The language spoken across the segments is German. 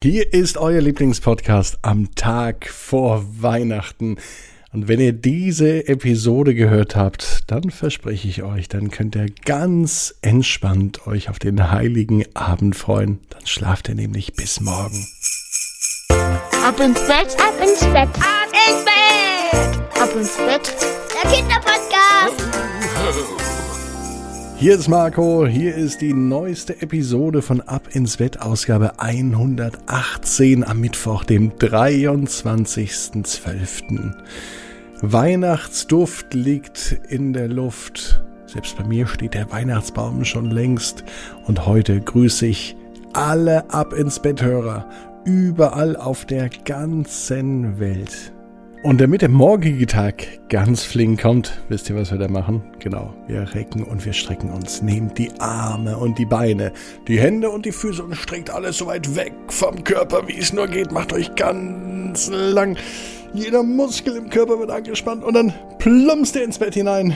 Hier ist euer Lieblingspodcast am Tag vor Weihnachten. Und wenn ihr diese Episode gehört habt, dann verspreche ich euch, dann könnt ihr ganz entspannt euch auf den heiligen Abend freuen. Dann schlaft ihr nämlich bis morgen. Ab ins Bett, ab ins Bett, ab ins Bett, ab ins Bett. Der Kinderpodcast. Hier ist Marco, hier ist die neueste Episode von Ab ins Bett, Ausgabe 118 am Mittwoch, dem 23.12. Weihnachtsduft liegt in der Luft. Selbst bei mir steht der Weihnachtsbaum schon längst. Und heute grüße ich alle Ab ins Bett-Hörer überall auf der ganzen Welt. Und damit der morgige Tag ganz flink kommt, wisst ihr, was wir da machen? Genau, wir recken und wir strecken uns. Nehmt die Arme und die Beine, die Hände und die Füße und streckt alles so weit weg vom Körper, wie es nur geht. Macht euch ganz lang. Jeder Muskel im Körper wird angespannt und dann plumpst ihr ins Bett hinein.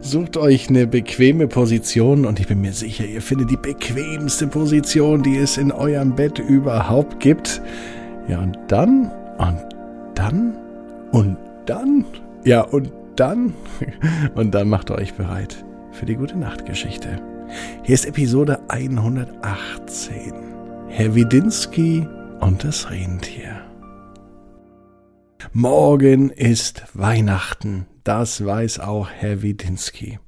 Sucht euch eine bequeme Position und ich bin mir sicher, ihr findet die bequemste Position, die es in eurem Bett überhaupt gibt. Ja, und dann, und dann und dann, ja, und dann, und dann macht euch bereit für die gute Nachtgeschichte. Hier ist Episode 118. Herr Widinski und das Rentier. Morgen ist Weihnachten, das weiß auch Herr Widinski.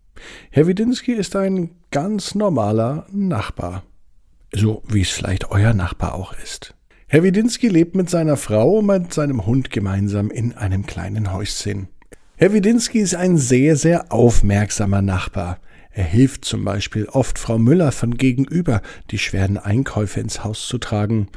Herr Widinski ist ein ganz normaler Nachbar, so wie es vielleicht euer Nachbar auch ist. Herr Widinski lebt mit seiner Frau und mit seinem Hund gemeinsam in einem kleinen Häuschen. Herr Widinski ist ein sehr, sehr aufmerksamer Nachbar. Er hilft zum Beispiel oft Frau Müller von gegenüber, die schweren Einkäufe ins Haus zu tragen.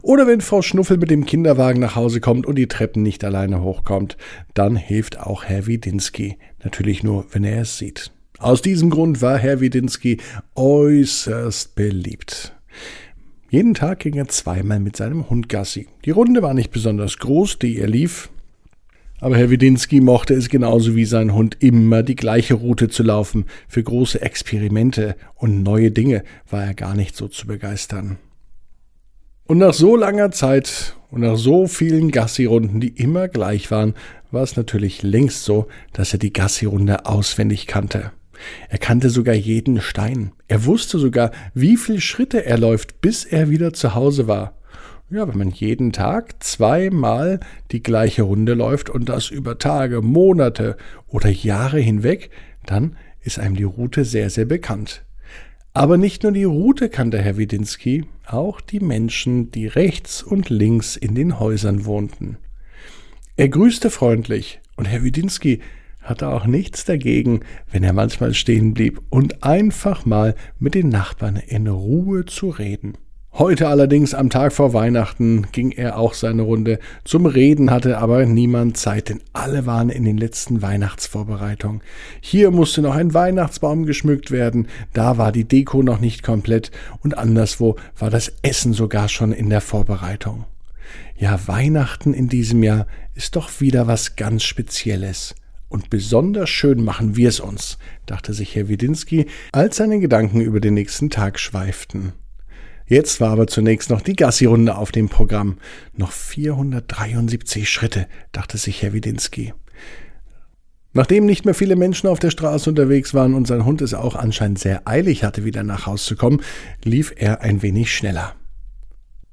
Oder wenn Frau Schnuffel mit dem Kinderwagen nach Hause kommt und die Treppen nicht alleine hochkommt, dann hilft auch Herr Widinski. Natürlich nur, wenn er es sieht. Aus diesem Grund war Herr Widinski äußerst beliebt. Jeden Tag ging er zweimal mit seinem Hund Gassi. Die Runde war nicht besonders groß, die er lief, aber Herr Widinski mochte es genauso wie sein Hund immer die gleiche Route zu laufen. Für große Experimente und neue Dinge war er gar nicht so zu begeistern. Und nach so langer Zeit und nach so vielen Gassi-Runden, die immer gleich waren, war es natürlich längst so, dass er die Gassi-Runde auswendig kannte. Er kannte sogar jeden Stein. Er wusste sogar, wie viele Schritte er läuft, bis er wieder zu Hause war. Ja, wenn man jeden Tag zweimal die gleiche Runde läuft und das über Tage, Monate oder Jahre hinweg, dann ist einem die Route sehr, sehr bekannt. Aber nicht nur die Route kannte Herr Widinski, auch die Menschen, die rechts und links in den Häusern wohnten. Er grüßte freundlich und Herr Widinski hatte auch nichts dagegen, wenn er manchmal stehen blieb und einfach mal mit den Nachbarn in Ruhe zu reden. Heute allerdings am Tag vor Weihnachten ging er auch seine Runde. Zum Reden hatte aber niemand Zeit, denn alle waren in den letzten Weihnachtsvorbereitungen. Hier musste noch ein Weihnachtsbaum geschmückt werden, da war die Deko noch nicht komplett und anderswo war das Essen sogar schon in der Vorbereitung. Ja, Weihnachten in diesem Jahr ist doch wieder was ganz Spezielles. Und besonders schön machen wir es uns, dachte sich Herr Widinski, als seine Gedanken über den nächsten Tag schweiften. Jetzt war aber zunächst noch die Gassi-Runde auf dem Programm. Noch 473 Schritte, dachte sich Herr Widinski. Nachdem nicht mehr viele Menschen auf der Straße unterwegs waren und sein Hund es auch anscheinend sehr eilig hatte, wieder nach Haus zu kommen, lief er ein wenig schneller.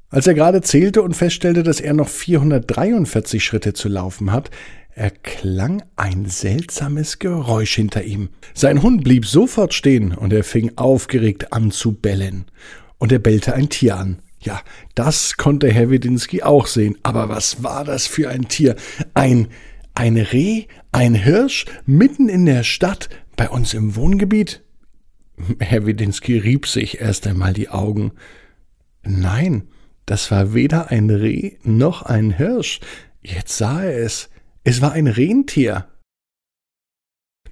Als er gerade zählte und feststellte, dass er noch 443 Schritte zu laufen hat, erklang ein seltsames Geräusch hinter ihm. Sein Hund blieb sofort stehen und er fing aufgeregt an zu bellen. Und er bellte ein Tier an. Ja, das konnte Herr Widinski auch sehen. Aber was war das für ein Tier? Ein, ein Reh, ein Hirsch, mitten in der Stadt, bei uns im Wohngebiet? Herr Widinski rieb sich erst einmal die Augen. Nein, das war weder ein Reh noch ein Hirsch. Jetzt sah er es. Es war ein Rentier.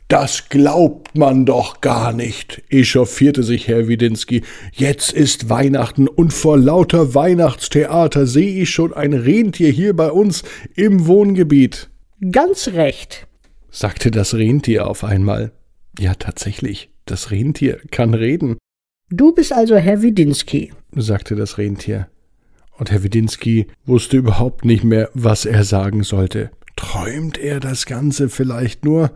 Das glaubt man doch gar nicht, echauffierte sich Herr Widinski. Jetzt ist Weihnachten und vor lauter Weihnachtstheater sehe ich schon ein Rentier hier bei uns im Wohngebiet. Ganz recht, sagte das Rentier auf einmal. Ja, tatsächlich, das Rentier kann reden. Du bist also Herr Widinski, sagte das Rentier. Und Herr Widinski wusste überhaupt nicht mehr, was er sagen sollte. Träumt er das Ganze vielleicht nur?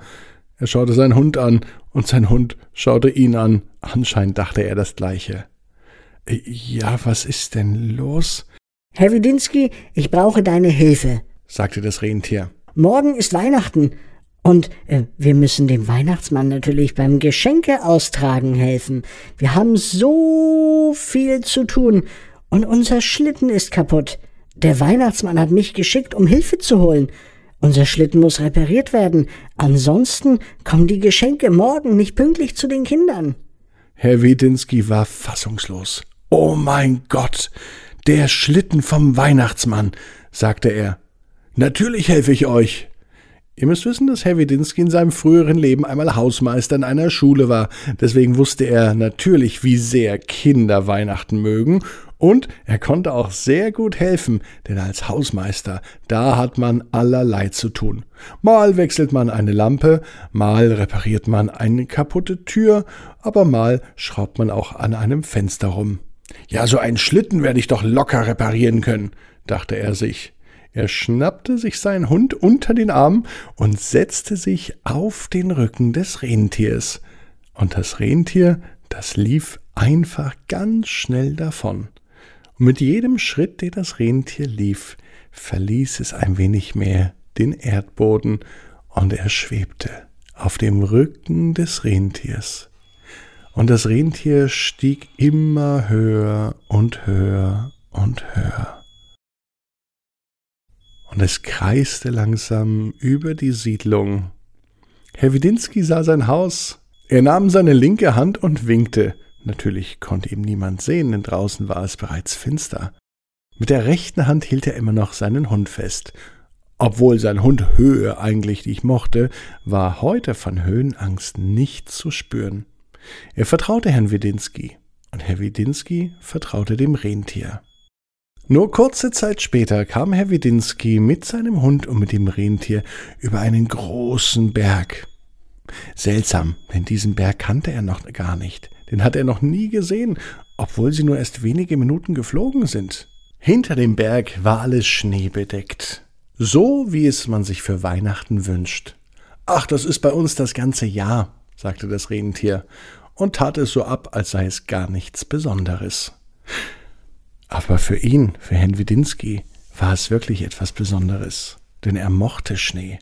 Er schaute seinen Hund an, und sein Hund schaute ihn an. Anscheinend dachte er das gleiche. Ja, was ist denn los? Herr Widinski, ich brauche deine Hilfe, sagte das Rentier. Morgen ist Weihnachten und äh, wir müssen dem Weihnachtsmann natürlich beim Geschenke austragen helfen. Wir haben so viel zu tun und unser Schlitten ist kaputt. Der Weihnachtsmann hat mich geschickt, um Hilfe zu holen. Unser Schlitten muss repariert werden, ansonsten kommen die Geschenke morgen nicht pünktlich zu den Kindern. Herr Wedinski war fassungslos. Oh mein Gott, der Schlitten vom Weihnachtsmann, sagte er. Natürlich helfe ich euch. Ihr müsst wissen, dass Herr Wedinski in seinem früheren Leben einmal Hausmeister in einer Schule war. Deswegen wusste er natürlich, wie sehr Kinder Weihnachten mögen und er konnte auch sehr gut helfen, denn als Hausmeister, da hat man allerlei zu tun. Mal wechselt man eine Lampe, mal repariert man eine kaputte Tür, aber mal schraubt man auch an einem Fenster rum. Ja, so einen Schlitten werde ich doch locker reparieren können, dachte er sich. Er schnappte sich seinen Hund unter den Arm und setzte sich auf den Rücken des Rentiers. Und das Rentier, das lief einfach ganz schnell davon und mit jedem Schritt, den das Rentier lief, verließ es ein wenig mehr den Erdboden und er schwebte auf dem Rücken des Rentiers. Und das Rentier stieg immer höher und höher und höher. Und es kreiste langsam über die Siedlung. Herr Widinski sah sein Haus. Er nahm seine linke Hand und winkte. Natürlich konnte ihm niemand sehen, denn draußen war es bereits finster. Mit der rechten Hand hielt er immer noch seinen Hund fest. Obwohl sein Hund Höhe eigentlich nicht mochte, war heute von Höhenangst nicht zu spüren. Er vertraute Herrn Widinski, und Herr Widinski vertraute dem Rentier. Nur kurze Zeit später kam Herr Widinski mit seinem Hund und mit dem Rentier über einen großen Berg. Seltsam, denn diesen Berg kannte er noch gar nicht. Den hat er noch nie gesehen, obwohl sie nur erst wenige Minuten geflogen sind. Hinter dem Berg war alles schneebedeckt. So wie es man sich für Weihnachten wünscht. Ach, das ist bei uns das ganze Jahr, sagte das Rentier und tat es so ab, als sei es gar nichts Besonderes. Aber für ihn, für Herrn Widinski, war es wirklich etwas Besonderes, denn er mochte Schnee.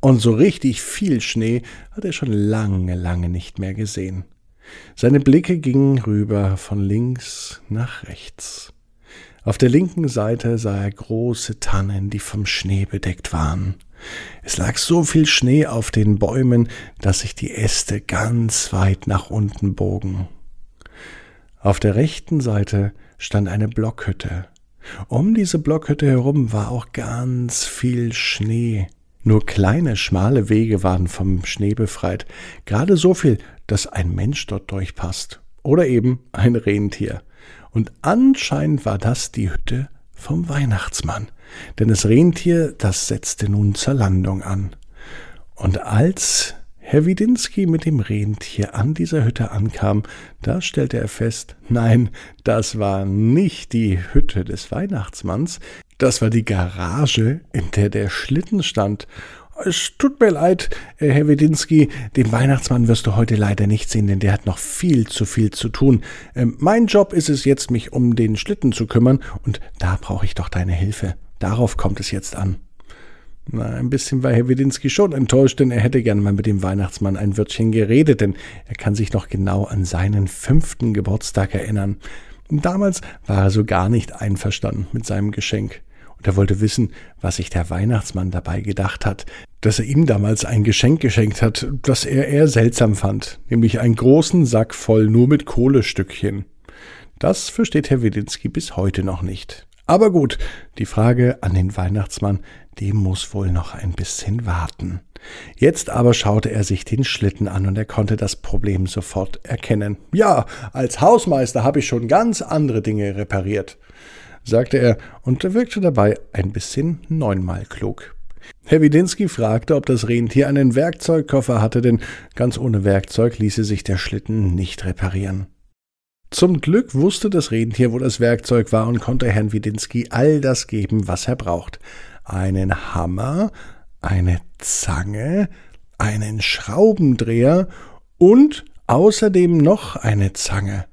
Und so richtig viel Schnee hat er schon lange, lange nicht mehr gesehen. Seine Blicke gingen rüber von links nach rechts. Auf der linken Seite sah er große Tannen, die vom Schnee bedeckt waren. Es lag so viel Schnee auf den Bäumen, dass sich die Äste ganz weit nach unten bogen. Auf der rechten Seite stand eine Blockhütte. Um diese Blockhütte herum war auch ganz viel Schnee. Nur kleine, schmale Wege waren vom Schnee befreit, gerade so viel, dass ein Mensch dort durchpasst. Oder eben ein Rentier. Und anscheinend war das die Hütte vom Weihnachtsmann. Denn das Rentier, das setzte nun zur Landung an. Und als Herr Widinski mit dem Rentier an dieser Hütte ankam, da stellte er fest, nein, das war nicht die Hütte des Weihnachtsmanns, das war die Garage, in der der Schlitten stand, es tut mir leid, äh, Herr Wedinski, den Weihnachtsmann wirst du heute leider nicht sehen, denn der hat noch viel zu viel zu tun. Ähm, mein Job ist es jetzt, mich um den Schlitten zu kümmern, und da brauche ich doch deine Hilfe. Darauf kommt es jetzt an. Na, ein bisschen war Herr Wedinski schon enttäuscht, denn er hätte gern mal mit dem Weihnachtsmann ein Wörtchen geredet, denn er kann sich noch genau an seinen fünften Geburtstag erinnern. Damals war er so gar nicht einverstanden mit seinem Geschenk. Und er wollte wissen, was sich der Weihnachtsmann dabei gedacht hat, dass er ihm damals ein Geschenk geschenkt hat, das er eher seltsam fand, nämlich einen großen Sack voll nur mit Kohlestückchen. Das versteht Herr Widinski bis heute noch nicht. Aber gut, die Frage an den Weihnachtsmann, die muss wohl noch ein bisschen warten. Jetzt aber schaute er sich den Schlitten an und er konnte das Problem sofort erkennen. Ja, als Hausmeister habe ich schon ganz andere Dinge repariert, sagte er und wirkte dabei ein bisschen neunmal klug. Herr Widinski fragte, ob das Rentier einen Werkzeugkoffer hatte, denn ganz ohne Werkzeug ließe sich der Schlitten nicht reparieren. Zum Glück wusste das Rentier, wo das Werkzeug war und konnte Herrn Widinski all das geben, was er braucht. Einen Hammer, eine Zange, einen Schraubendreher und außerdem noch eine Zange.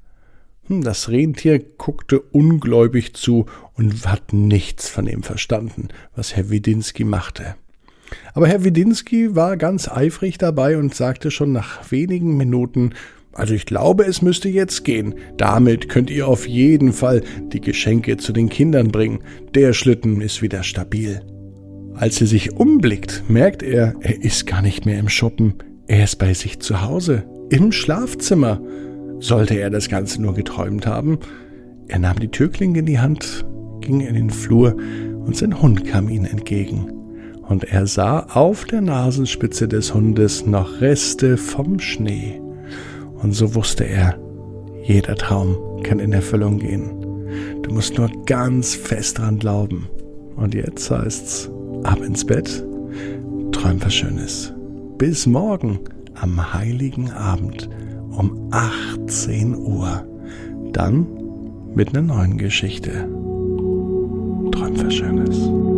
Hm, das Rentier guckte ungläubig zu und hat nichts von dem verstanden, was Herr Widinski machte. Aber Herr Widinski war ganz eifrig dabei und sagte schon nach wenigen Minuten also ich glaube, es müsste jetzt gehen. Damit könnt ihr auf jeden Fall die Geschenke zu den Kindern bringen. Der Schlitten ist wieder stabil. Als er sich umblickt, merkt er, er ist gar nicht mehr im Schuppen. Er ist bei sich zu Hause, im Schlafzimmer. Sollte er das Ganze nur geträumt haben? Er nahm die Türklinge in die Hand, ging in den Flur und sein Hund kam ihm entgegen. Und er sah auf der Nasenspitze des Hundes noch Reste vom Schnee. Und so wusste er, jeder Traum kann in Erfüllung gehen. Du musst nur ganz fest dran glauben. Und jetzt heißt's, ab ins Bett, träum was Schönes. Bis morgen am heiligen Abend um 18 Uhr. Dann mit einer neuen Geschichte. Träum was Schönes.